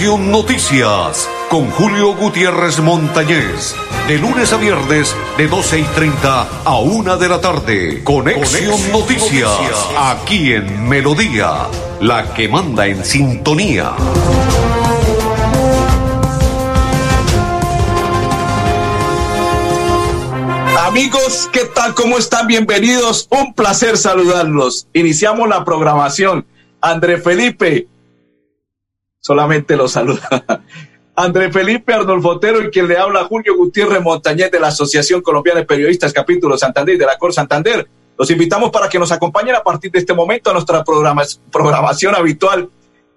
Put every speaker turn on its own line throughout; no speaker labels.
Conexión Noticias con Julio Gutiérrez Montañez. De lunes a viernes, de 12 y 30 a 1 de la tarde. Conexión, Noticias, aquí en Melodía, la que manda en sintonía.
Amigos, ¿qué tal? ¿Cómo están? Bienvenidos. Un placer saludarlos. Iniciamos la programación. André Felipe, solamente lo saluda. André Felipe Arnolfo Otero y quien le habla Julio Gutiérrez Montañez de la Asociación Colombiana de Periodistas Capítulo Santander de la Cor Santander. Los invitamos para que nos acompañen a partir de este momento a nuestra programación habitual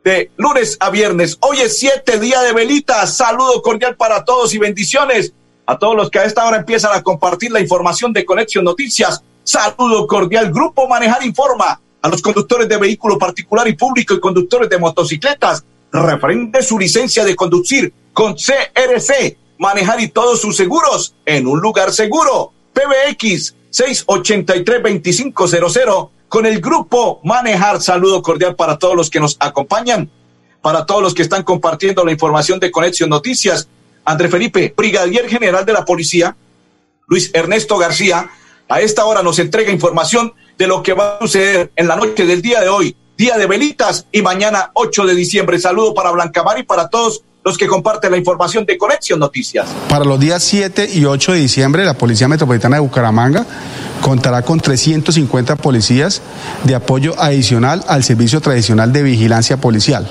de lunes a viernes. Hoy es siete día de velitas. Saludo cordial para todos y bendiciones a todos los que a esta hora empiezan a compartir la información de Conexión Noticias. Saludo cordial. Grupo Manejar Informa a los conductores de vehículo particular y público y conductores de motocicletas. Referente su licencia de conducir con CRC. Manejar y todos sus seguros en un lugar seguro. PBX 683-2500 con el grupo Manejar. Saludo cordial para todos los que nos acompañan, para todos los que están compartiendo la información de Conexión Noticias. André Felipe, brigadier general de la policía, Luis Ernesto García, a esta hora nos entrega información de lo que va a suceder en la noche del día de hoy, día de velitas y mañana 8 de diciembre. Saludo para Blancamar y para todos los que comparten la información de Conexión Noticias.
Para los días 7 y 8 de diciembre, la Policía Metropolitana de Bucaramanga contará con 350 policías de apoyo adicional al servicio tradicional de vigilancia policial,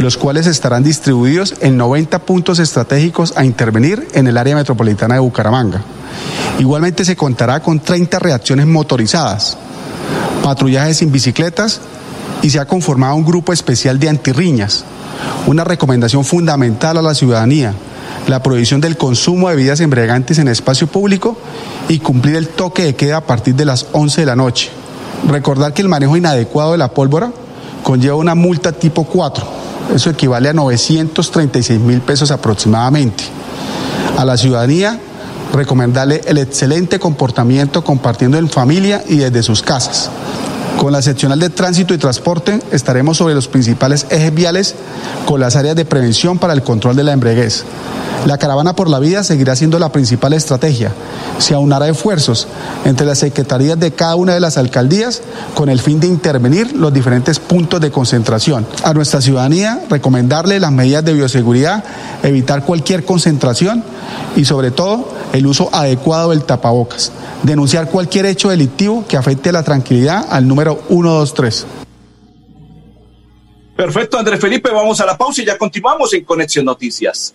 los cuales estarán distribuidos en 90 puntos estratégicos a intervenir en el área metropolitana de Bucaramanga. Igualmente se contará con 30 reacciones motorizadas, patrullajes sin bicicletas y se ha conformado un grupo especial de antirriñas. Una recomendación fundamental a la ciudadanía, la prohibición del consumo de bebidas embriagantes en espacio público y cumplir el toque de queda a partir de las 11 de la noche. Recordar que el manejo inadecuado de la pólvora conlleva una multa tipo 4. Eso equivale a 936 mil pesos aproximadamente. A la ciudadanía recomendarle el excelente comportamiento compartiendo en familia y desde sus casas. Con la seccional de tránsito y transporte estaremos sobre los principales ejes viales con las áreas de prevención para el control de la embriaguez. La caravana por la vida seguirá siendo la principal estrategia. Se aunará esfuerzos entre las secretarías de cada una de las alcaldías con el fin de intervenir los diferentes puntos de concentración. A nuestra ciudadanía recomendarle las medidas de bioseguridad, evitar cualquier concentración y sobre todo el uso adecuado del tapabocas. Denunciar cualquier hecho delictivo que afecte la tranquilidad al número 123.
Perfecto, Andrés Felipe, vamos a la pausa y ya continuamos en Conexión Noticias.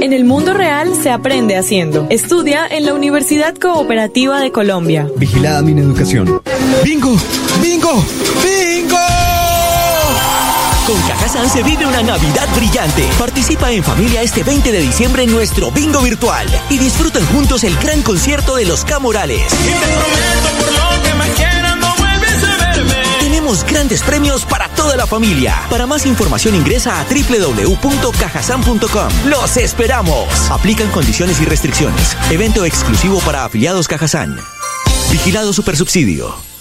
En el mundo real se aprende haciendo. Estudia en la Universidad Cooperativa de Colombia.
Vigilada mi educación. ¡Bingo! ¡Bingo! ¡Bingo!
Con Cajazán se vive una Navidad brillante. Participa en familia este 20 de diciembre en nuestro bingo virtual y disfruten juntos el gran concierto de los Camorales. Y te prometo por lo grandes premios para toda la familia. Para más información ingresa a www.cajasan.com. ¡Los esperamos! Aplican condiciones y restricciones. Evento exclusivo para afiliados Cajazán. Vigilado Supersubsidio.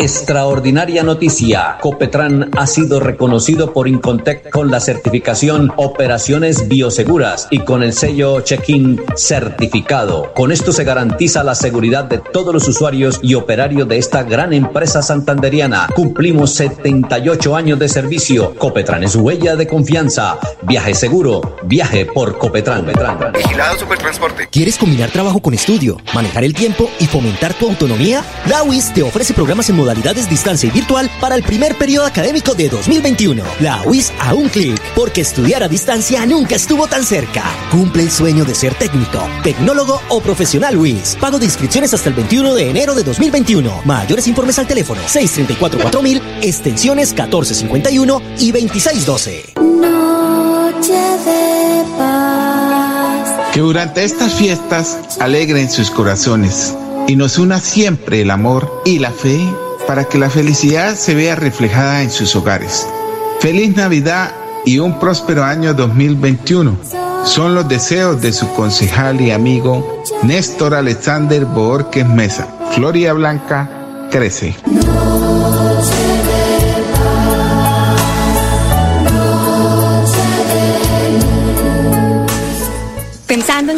Extraordinaria noticia. Copetran ha sido reconocido por Incontec con la certificación Operaciones Bioseguras y con el sello Check-in certificado. Con esto se garantiza la seguridad de todos los usuarios y operarios de esta gran empresa santanderiana. Cumplimos 78 años de servicio. Copetran es huella de confianza. Viaje seguro. Viaje por Copetran.
Vigilado Supertransporte.
¿Quieres combinar trabajo con estudio, manejar el tiempo y fomentar tu autonomía? La UIS te ofrece programas en modalidades distancia y virtual para el primer periodo académico de 2021. La UIS a un clic, porque estudiar a distancia nunca estuvo tan cerca. Cumple el sueño de ser técnico, tecnólogo o profesional UIS. Pago de inscripciones hasta el 21 de enero de 2021. Mayores informes al teléfono 634-4000, extensiones 1451 y 2612.
No Que durante estas fiestas alegren sus corazones y nos una siempre el amor y la fe para que la felicidad se vea reflejada en sus hogares. Feliz Navidad y un próspero año 2021. Son los deseos de su concejal y amigo Néstor Alexander Borges Mesa. Floria Blanca crece.
¿Pensando en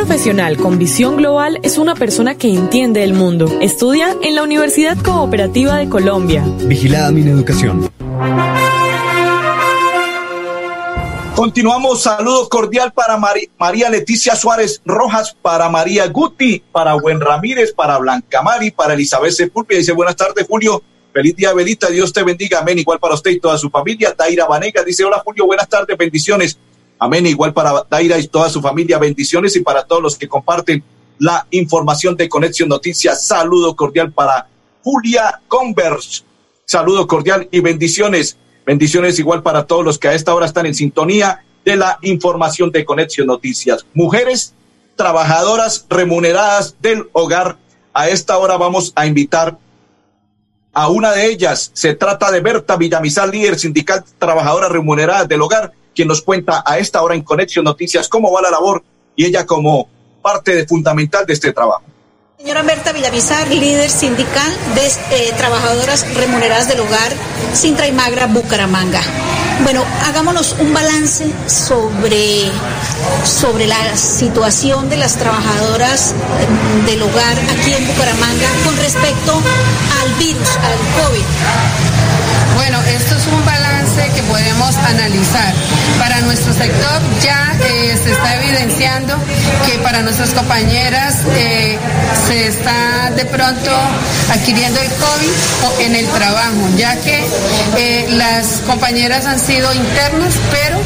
Profesional con visión global es una persona que entiende el mundo. Estudia en la Universidad Cooperativa de Colombia.
Vigilada mi educación.
Continuamos, saludo cordial para Mari- María Leticia Suárez Rojas, para María Guti, para Buen Ramírez, para Blanca Mari, para Elizabeth Sepúlveda. Dice buenas tardes, Julio. Feliz día, Belita. Dios te bendiga. Amén. Igual para usted y toda su familia. Daira Vanega dice hola, Julio. Buenas tardes, bendiciones. Amén. Igual para Daira y toda su familia. Bendiciones y para todos los que comparten la información de Conexión Noticias. Saludo cordial para Julia Converse. Saludo cordial y bendiciones. Bendiciones igual para todos los que a esta hora están en sintonía de la información de Conexión Noticias. Mujeres trabajadoras remuneradas del hogar. A esta hora vamos a invitar a una de ellas. Se trata de Berta Villamizar, líder sindical trabajadora remunerada del hogar, quien nos cuenta a esta hora en Conexión Noticias cómo va la labor y ella como parte de fundamental de este trabajo.
Señora Berta Villamizar, líder sindical de eh, trabajadoras remuneradas del hogar Sintra y Magra Bucaramanga. Bueno, hagámonos un balance sobre, sobre la situación de las trabajadoras eh, del hogar aquí en Bucaramanga con respecto al virus, al COVID.
Bueno, esto es un balance que podemos analizar. Para nuestro sector ya eh, se está evidenciando que para nuestras compañeras eh, se está de pronto adquiriendo el COVID en el trabajo, ya que eh, las compañeras han sido internas, pero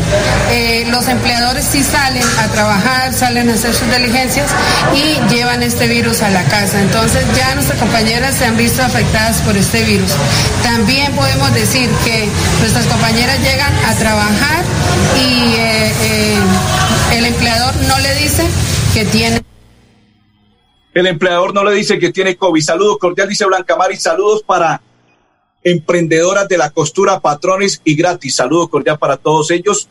los empleadores sí salen a trabajar, salen a hacer sus diligencias y llevan este virus a la casa. Entonces ya nuestras compañeras se han visto afectadas por este virus. También podemos decir que nuestras compañeras llegan a trabajar y eh, eh, el empleador no le dice que tiene.
El empleador no le dice que tiene COVID. Saludos cordial, dice Blanca Mari. Saludos para emprendedoras de la costura, patrones y gratis. Saludos cordial para todos ellos.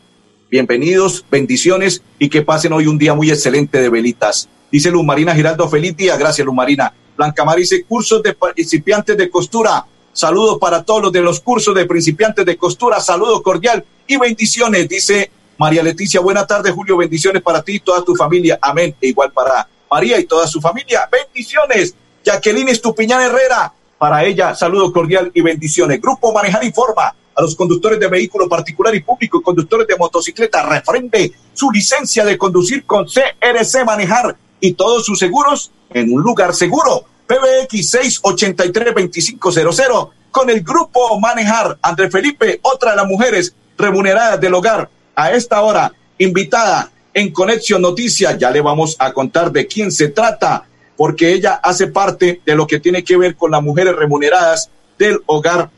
Bienvenidos, bendiciones y que pasen hoy un día muy excelente de velitas. Dice Luz Marina Giraldo, feliz día. Gracias, Luz Marina. Blanca Mari dice cursos de principiantes de costura. Saludos para todos los de los cursos de principiantes de costura. Saludos cordial y bendiciones. Dice María Leticia, buena tarde, Julio. Bendiciones para ti y toda tu familia. Amén. E igual para María y toda su familia. Bendiciones. Jacqueline Estupiñán Herrera. Para ella, saludo cordial y bendiciones. Grupo Manejar Informa a los conductores de vehículo particular y público y conductores de motocicleta. Refrende su licencia de conducir con CRC Manejar y todos sus seguros en un lugar seguro. PBX 683-2500 con el Grupo Manejar. André Felipe, otra de las mujeres remuneradas del hogar. A esta hora, invitada en Conexión Noticias. Ya le vamos a contar de quién se trata, porque ella hace parte de lo que tiene que ver con las mujeres remuneradas del hogar.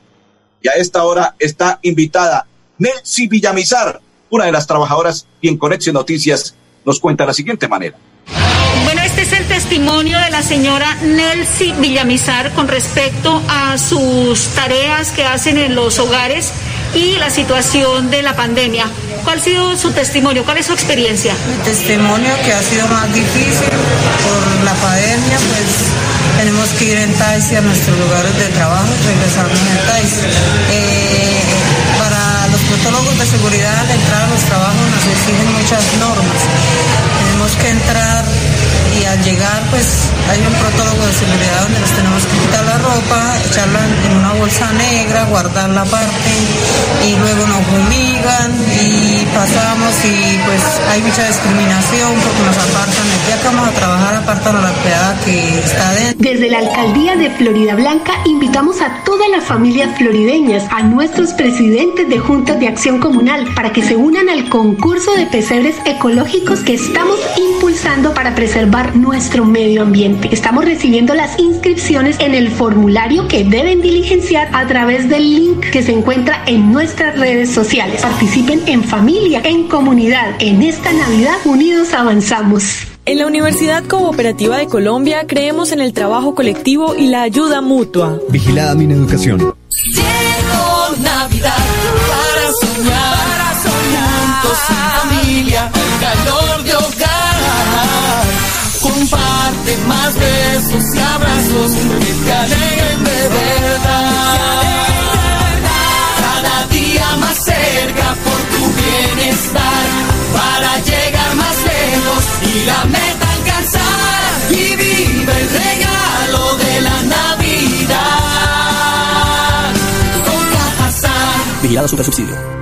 Y a esta hora está invitada Nelcy Villamizar, Una de las trabajadoras y en Conexión Noticias nos cuenta de la siguiente manera.
Bueno, este es el testimonio de la señora Nelcy Villamizar con respecto a sus tareas que hacen en los hogares y la situación de la pandemia. ¿Cuál ha sido su testimonio? ¿Cuál es su experiencia?
Mi testimonio que ha sido más difícil por la pandemia, pues tenemos que ir en taxi a nuestros lugares de trabajo, regresarnos en taxi. Eh, para los protólogos de seguridad al entrar a los trabajos nos exigen muchas normas. Tenemos que entrar y al llegar pues hay un protólogo de seguridad donde nos tenemos que quitar la ropa, echarla en una bolsa negra, guardarla aparte y luego nos fumigan y pasamos y pues hay mucha discriminación porque nos apartan, día que vamos a trabajar apartan a la empleada que está dentro.
Desde la alcaldía de Florida Blanca invitamos a todas las familias florideñas, a nuestros presidentes de juntas de acción comunal para que se unan al concurso de pesebres ecológicos que estamos impulsando para preservar nuestro medio ambiente. Estamos recibiendo las inscripciones en el formulario que deben diligenciar a través del link que se encuentra en nuestras redes sociales. Participen en familia, en comunidad. En esta Navidad unidos avanzamos.
En la Universidad Cooperativa de Colombia creemos en el trabajo colectivo y la ayuda mutua.
Vigilada mi educación.
Llegó Navidad para soñar, para soñar. Juntos sin familia, calor de más besos y abrazos que te de verdad. Cada día más cerca por tu bienestar, para llegar más lejos y la meta alcanzar. Y vive el regalo de la Navidad. Con Cajazán.
Vigilado Super Subsidio.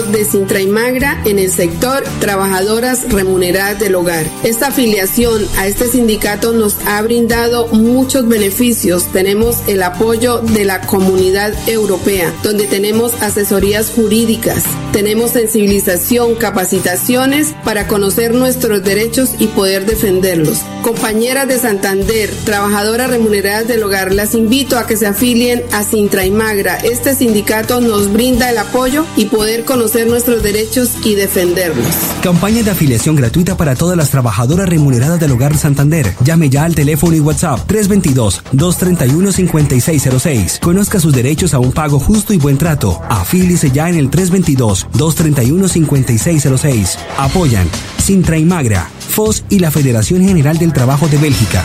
de Sintra y Magra en el sector Trabajadoras Remuneradas del Hogar. Esta afiliación a este sindicato nos ha brindado muchos beneficios. Tenemos el apoyo de la comunidad europea, donde tenemos asesorías jurídicas, tenemos sensibilización, capacitaciones para conocer nuestros derechos y poder defenderlos. Compañeras de Santander, trabajadoras remuneradas del hogar, las invito a que se afilien a Sintra y Magra. Este sindicato nos brinda el apoyo y poder conocer nuestros derechos y defenderlos.
Campaña de afiliación gratuita para todas las trabajadoras remuneradas del hogar Santander. Llame ya al teléfono y WhatsApp 322-231-5606. Conozca sus derechos a un pago justo y buen trato. Afílice ya en el 322-231-5606. Apoyan Sintra y Magra, FOS y la Federación General del Trabajo de Bélgica.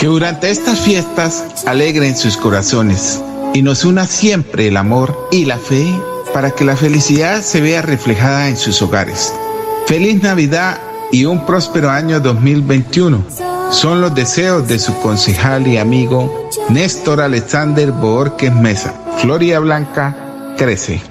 Que durante estas fiestas alegren sus corazones y nos una siempre el amor y la fe para que la felicidad se vea reflejada en sus hogares. Feliz Navidad y un próspero año 2021. Son los deseos de su concejal y amigo Néstor Alexander Borges Mesa. Floria Blanca crece.
Este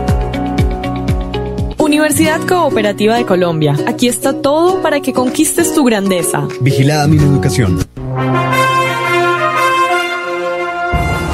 Universidad Cooperativa de Colombia. Aquí está todo para que conquistes tu grandeza.
Vigilada mi educación.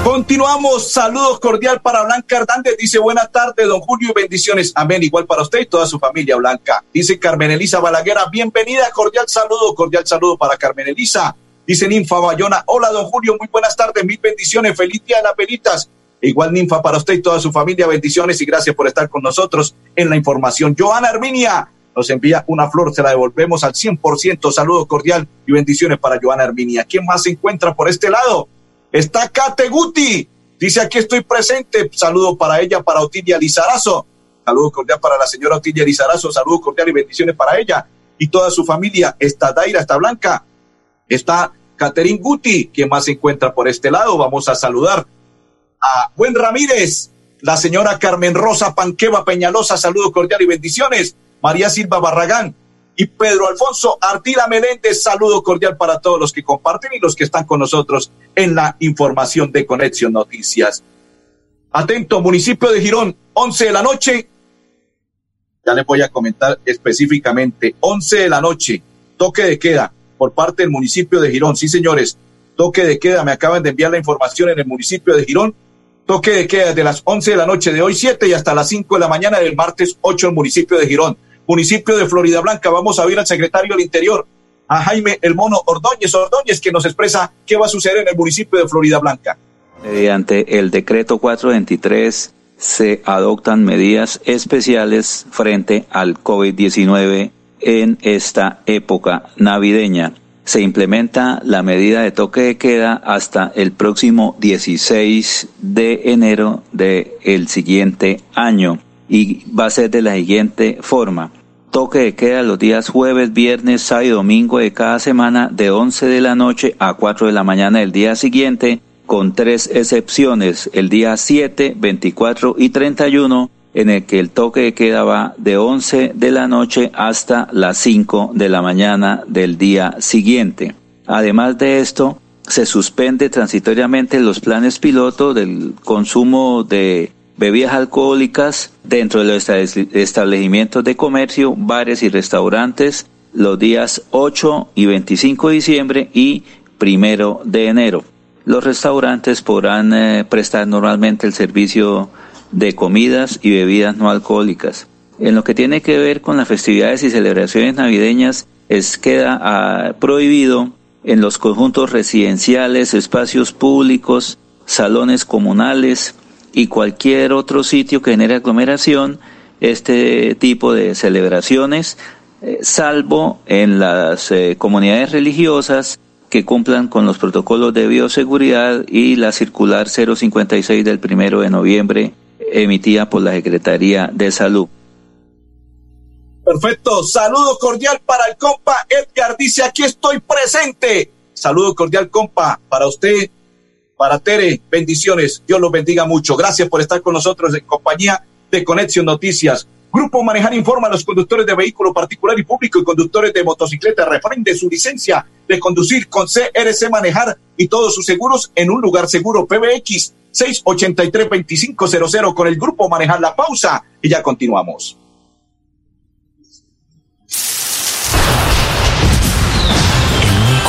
Continuamos. Saludos cordial para Blanca Hernández. Dice buenas tardes, don Julio, bendiciones. Amén. Igual para usted y toda su familia, Blanca. Dice Carmen Elisa Balaguera. Bienvenida, cordial saludo, cordial saludo para Carmen Elisa. Dice Ninfa Bayona. Hola, don Julio, muy buenas tardes, mil bendiciones. Feliz día de las velitas. Igual ninfa para usted y toda su familia, bendiciones y gracias por estar con nosotros en la información. Joana Arminia nos envía una flor, se la devolvemos al 100%. Saludo cordial y bendiciones para Joana Arminia. ¿Quién más se encuentra por este lado? Está Kate Guti. Dice aquí estoy presente. Saludo para ella, para Otilia Lizarazo. Saludo cordial para la señora Otilia Lizarazo. Saludo cordial y bendiciones para ella y toda su familia. Está Daira, está Blanca. Está Caterin Guti. ¿Quién más se encuentra por este lado? Vamos a saludar Buen Ramírez, la señora Carmen Rosa Panqueva Peñalosa, saludo cordial y bendiciones. María Silva Barragán y Pedro Alfonso Artila Meléndez, saludo cordial para todos los que comparten y los que están con nosotros en la información de Conexión Noticias. Atento, municipio de Girón, 11 de la noche. Ya les voy a comentar específicamente, 11 de la noche, toque de queda por parte del municipio de Girón. Sí, señores, toque de queda, me acaban de enviar la información en el municipio de Girón Toque de queda de las 11 de la noche de hoy 7 y hasta las 5 de la mañana del martes 8 en municipio de Girón. Municipio de Florida Blanca, vamos a ver al secretario del Interior, a Jaime El Mono Ordóñez Ordóñez, que nos expresa qué va a suceder en el municipio de Florida Blanca.
Mediante el decreto 423 se adoptan medidas especiales frente al COVID-19 en esta época navideña se implementa la medida de toque de queda hasta el próximo 16 de enero del el siguiente año y va a ser de la siguiente forma. Toque de queda los días jueves, viernes, sábado y domingo de cada semana de 11 de la noche a 4 de la mañana del día siguiente, con tres excepciones, el día 7, 24 y 31 en el que el toque de queda va de 11 de la noche hasta las 5 de la mañana del día siguiente. Además de esto, se suspende transitoriamente los planes piloto del consumo de bebidas alcohólicas dentro de los establecimientos de comercio, bares y restaurantes los días 8 y 25 de diciembre y primero de enero. Los restaurantes podrán eh, prestar normalmente el servicio de comidas y bebidas no alcohólicas. En lo que tiene que ver con las festividades y celebraciones navideñas, es queda ah, prohibido en los conjuntos residenciales, espacios públicos, salones comunales y cualquier otro sitio que genere aglomeración este tipo de celebraciones, eh, salvo en las eh, comunidades religiosas que cumplan con los protocolos de bioseguridad y la circular 056 del primero de noviembre emitida por la Secretaría de Salud.
Perfecto. Saludo cordial para el compa Edgar. Dice, aquí estoy presente. Saludo cordial, compa, para usted, para Tere. Bendiciones. Dios los bendiga mucho. Gracias por estar con nosotros en compañía de Conexión Noticias. Grupo Manejar informa a los conductores de vehículo particular y público y conductores de motocicleta refrende su licencia de conducir con CRC Manejar y todos sus seguros en un lugar seguro. PBX 683-2500 con el grupo Manejar la Pausa y ya continuamos.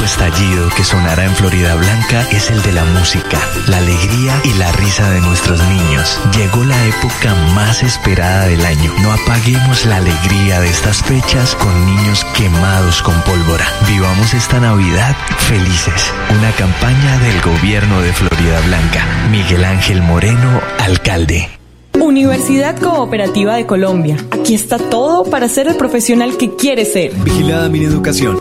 Estallido que sonará en Florida Blanca es el de la música, la alegría y la risa de nuestros niños. Llegó la época más esperada del año. No apaguemos la alegría de estas fechas con niños quemados con pólvora. Vivamos esta Navidad felices. Una campaña del gobierno de Florida Blanca. Miguel Ángel Moreno, alcalde.
Universidad Cooperativa de Colombia. Aquí está todo para ser el profesional que quiere ser.
Vigilada mi educación.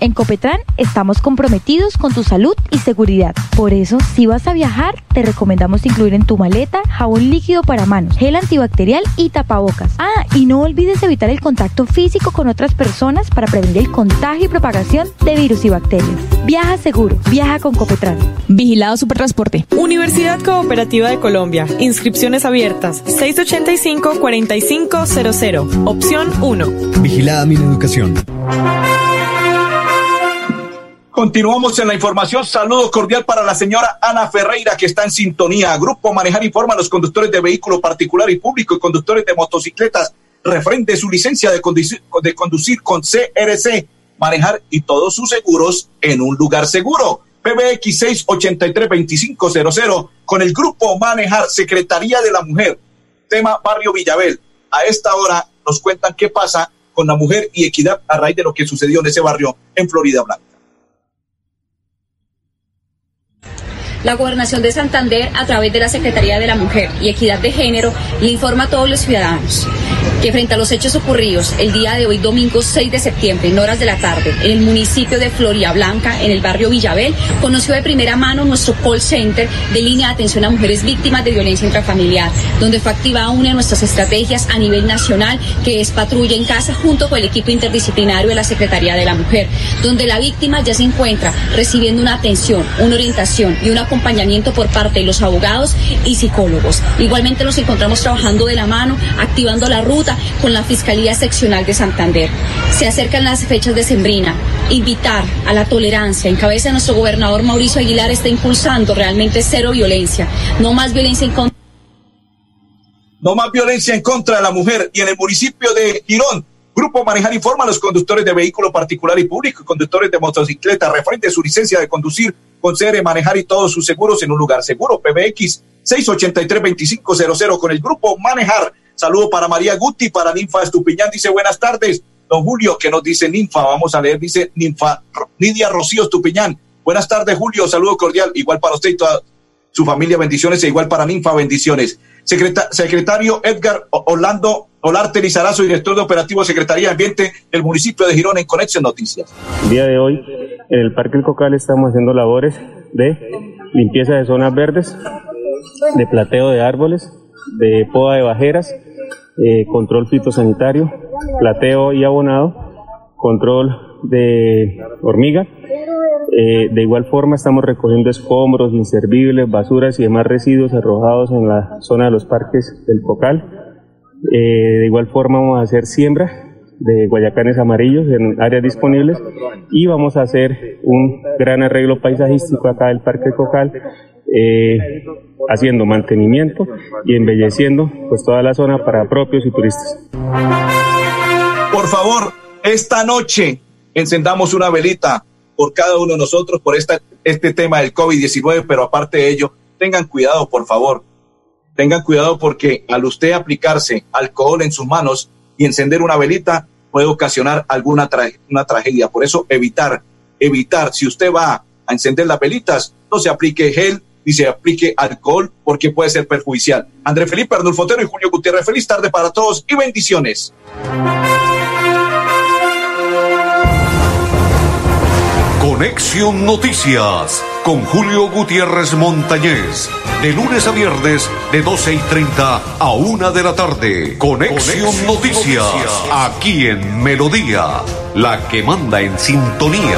En Copetran estamos comprometidos con tu salud y seguridad. Por eso, si vas a viajar, te recomendamos incluir en tu maleta jabón líquido para manos, gel antibacterial y tapabocas. Ah, y no olvides evitar el contacto físico con otras personas para prevenir el contagio y propagación de virus y bacterias. Viaja seguro, viaja con Copetran.
Vigilado Supertransporte. Universidad Cooperativa de Colombia. Inscripciones abiertas. 685-4500. Opción 1.
Vigilada mi educación.
Continuamos en la información. Saludo cordial para la señora Ana Ferreira que está en sintonía. Grupo Manejar informa a los conductores de vehículo particular y público y conductores de motocicletas refrende su licencia de conducir, con CRC, manejar y todos sus seguros en un lugar seguro. PBX 683-2500 con el Grupo Manejar, Secretaría de la Mujer, tema Barrio Villabel. A esta hora nos cuentan qué pasa con la mujer y equidad a raíz de lo que sucedió en ese barrio en Florida Blanca.
La Gobernación de Santander, a través de la Secretaría de la Mujer y Equidad de Género, le informa a todos los ciudadanos que frente a los hechos ocurridos el día de hoy, domingo 6 de septiembre, en horas de la tarde, en el municipio de Floria Blanca, en el barrio Villabel, conoció de primera mano nuestro call center de línea de atención a mujeres víctimas de violencia intrafamiliar, donde fue activada una de nuestras estrategias a nivel nacional, que es patrulla en casa, junto con el equipo interdisciplinario de la Secretaría de la Mujer, donde la víctima ya se encuentra recibiendo una atención, una orientación y un acompañamiento por parte de los abogados y psicólogos. Igualmente nos encontramos trabajando de la mano, activando la ruta con la Fiscalía Seccional de Santander. Se acercan las fechas de Sembrina. Invitar a la tolerancia. En cabeza de nuestro gobernador Mauricio Aguilar está impulsando realmente cero violencia. No más violencia en contra.
No más violencia en contra de la mujer. Y en el municipio de Girón, Grupo Manejar informa a los conductores de vehículo particular y público y conductores de motocicleta referente su licencia de conducir con CR Manejar y todos sus seguros en un lugar seguro. PBX 683-2500 con el Grupo Manejar. Saludo para María Guti, para Ninfa Estupiñán. Dice buenas tardes. Don Julio, que nos dice Ninfa. Vamos a leer, dice Ninfa Nidia Rocío Estupiñán. Buenas tardes, Julio. Saludo cordial. Igual para usted y toda su familia. Bendiciones. E igual para Ninfa. Bendiciones. secretario Edgar Orlando Olarte Lizarazo, director de Operativo Secretaría de Ambiente del municipio de Girón en Conexión Noticias.
El día de hoy en el Parque El Cocal estamos haciendo labores de limpieza de zonas verdes, de plateo de árboles, de poda de bajeras, eh, control fitosanitario, plateo y abonado, control de hormiga. Eh, de igual forma estamos recogiendo escombros, inservibles, basuras y demás residuos arrojados en la zona de los parques del Cocal. Eh, de igual forma vamos a hacer siembra de guayacanes amarillos en áreas disponibles y vamos a hacer un gran arreglo paisajístico acá del Parque Cocal eh, haciendo mantenimiento y embelleciendo pues toda la zona para propios y turistas.
Por favor, esta noche encendamos una velita por cada uno de nosotros por esta, este tema del COVID-19, pero aparte de ello, tengan cuidado, por favor. Tengan cuidado porque al usted aplicarse alcohol en sus manos y encender una velita, puede ocasionar alguna una tragedia. Por eso evitar, evitar, si usted va a encender las velitas, no se aplique gel ni se aplique alcohol porque puede ser perjudicial. André Felipe Arnulfo Otero y Julio Gutiérrez, feliz tarde para todos y bendiciones.
Conexión Noticias con Julio Gutiérrez Montañez. De lunes a viernes, de 12 y 30 a 1 de la tarde. Conexión, Noticias, aquí en Melodía, la que manda en sintonía.